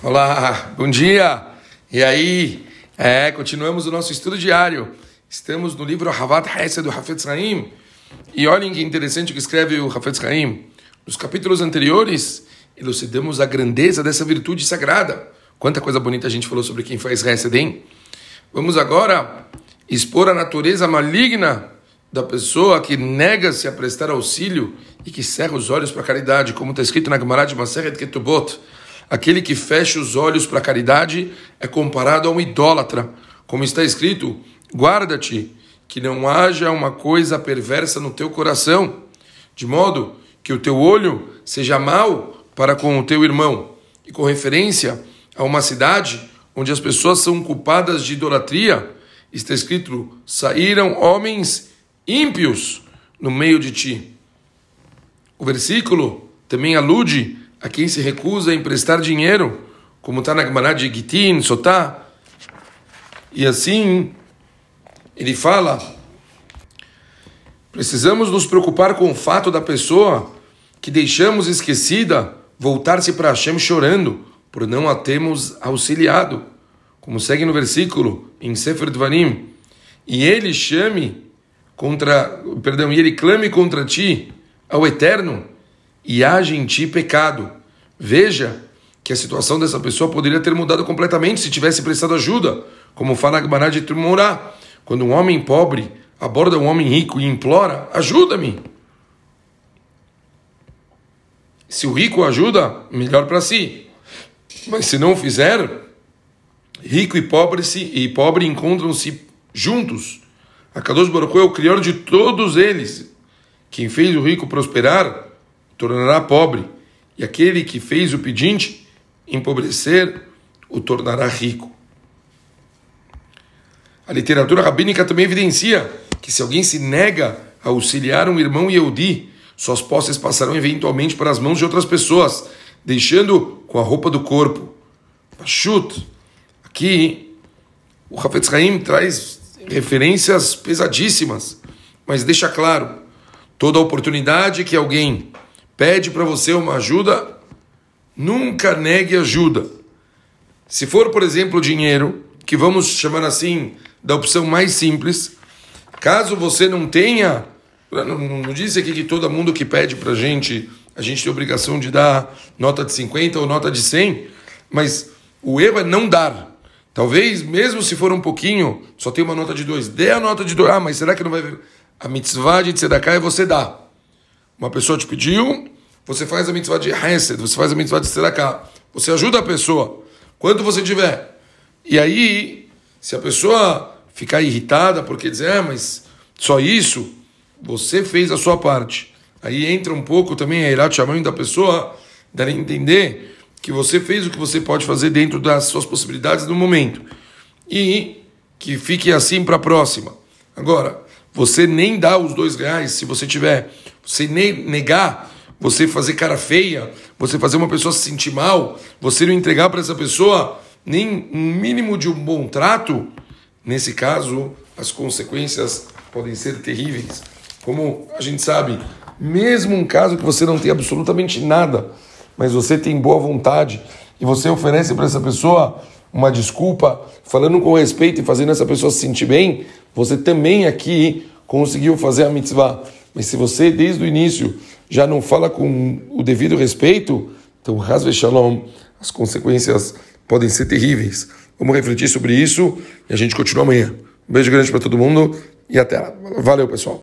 Olá, bom dia! E aí, é, continuamos o nosso estudo diário. Estamos no livro Havat Hesed do Hafetz Haim. E olhem que interessante que escreve o Hafetz Haim. Nos capítulos anteriores, elucidamos a grandeza dessa virtude sagrada. Quanta coisa bonita a gente falou sobre quem faz Hesed, hein? Vamos agora expor a natureza maligna da pessoa que nega-se a prestar auxílio e que cerra os olhos para a caridade, como está escrito na Gemara de Maseret Ketubot. Aquele que fecha os olhos para a caridade é comparado a um idólatra. Como está escrito, guarda-te que não haja uma coisa perversa no teu coração, de modo que o teu olho seja mau para com o teu irmão. E com referência a uma cidade onde as pessoas são culpadas de idolatria, está escrito: saíram homens ímpios no meio de ti. O versículo também alude a quem se recusa a emprestar dinheiro, como está na Gemara de Gitin, Sotá. E assim, ele fala: precisamos nos preocupar com o fato da pessoa que deixamos esquecida voltar-se para Hashem chorando por não a termos auxiliado, como segue no versículo em Sefer Dvarim. E ele chame contra, perdão, e ele clame contra ti ao Eterno e haja em ti pecado. Veja que a situação dessa pessoa poderia ter mudado completamente se tivesse prestado ajuda, como fala Agbaná de Trumorá, quando um homem pobre aborda um homem rico e implora: ajuda-me. Se o rico ajuda, melhor para si. Mas se não fizer, rico e pobre se e pobre encontram-se juntos. A Kadosh Baruch é o criador de todos eles. Quem fez o rico prosperar tornará pobre, e aquele que fez o pedinte empobrecer o tornará rico. A literatura rabínica também evidencia que se alguém se nega a auxiliar um irmão Yehudi, suas posses passarão eventualmente para as mãos de outras pessoas, deixando com a roupa do corpo. Pashut, aqui o Hafetz Haim traz referências pesadíssimas, mas deixa claro, toda oportunidade que alguém pede para você uma ajuda, nunca negue ajuda. Se for, por exemplo, dinheiro, que vamos chamar assim da opção mais simples, caso você não tenha, não, não disse aqui que todo mundo que pede para a gente, a gente tem obrigação de dar nota de 50 ou nota de 100, mas o erro é não dar. Talvez, mesmo se for um pouquinho, só tem uma nota de 2, dê a nota de 2. Ah, mas será que não vai ver? A mitzvah de tzedakah é você dar. Uma pessoa te pediu, você faz a mitzvah de Hesed, você faz a mitzvah de Tzedakah. Você ajuda a pessoa, quanto você tiver. E aí, se a pessoa ficar irritada porque dizer, ah, mas só isso, você fez a sua parte. Aí entra um pouco também a Irat Shamayim da pessoa, dar entender que você fez o que você pode fazer dentro das suas possibilidades no momento. E que fique assim para a próxima. Agora, você nem dá os dois reais se você tiver, você nem negar, você fazer cara feia, você fazer uma pessoa se sentir mal, você não entregar para essa pessoa nem um mínimo de um bom trato, nesse caso as consequências podem ser terríveis. Como a gente sabe, mesmo um caso que você não tem absolutamente nada, mas você tem boa vontade e você oferece para essa pessoa uma desculpa, falando com respeito e fazendo essa pessoa se sentir bem, você também aqui conseguiu fazer a mitzvah. Mas se você, desde o início, já não fala com o devido respeito, então, Hasve Shalom, as consequências podem ser terríveis. Vamos refletir sobre isso e a gente continua amanhã. Um beijo grande para todo mundo e até lá. Valeu, pessoal.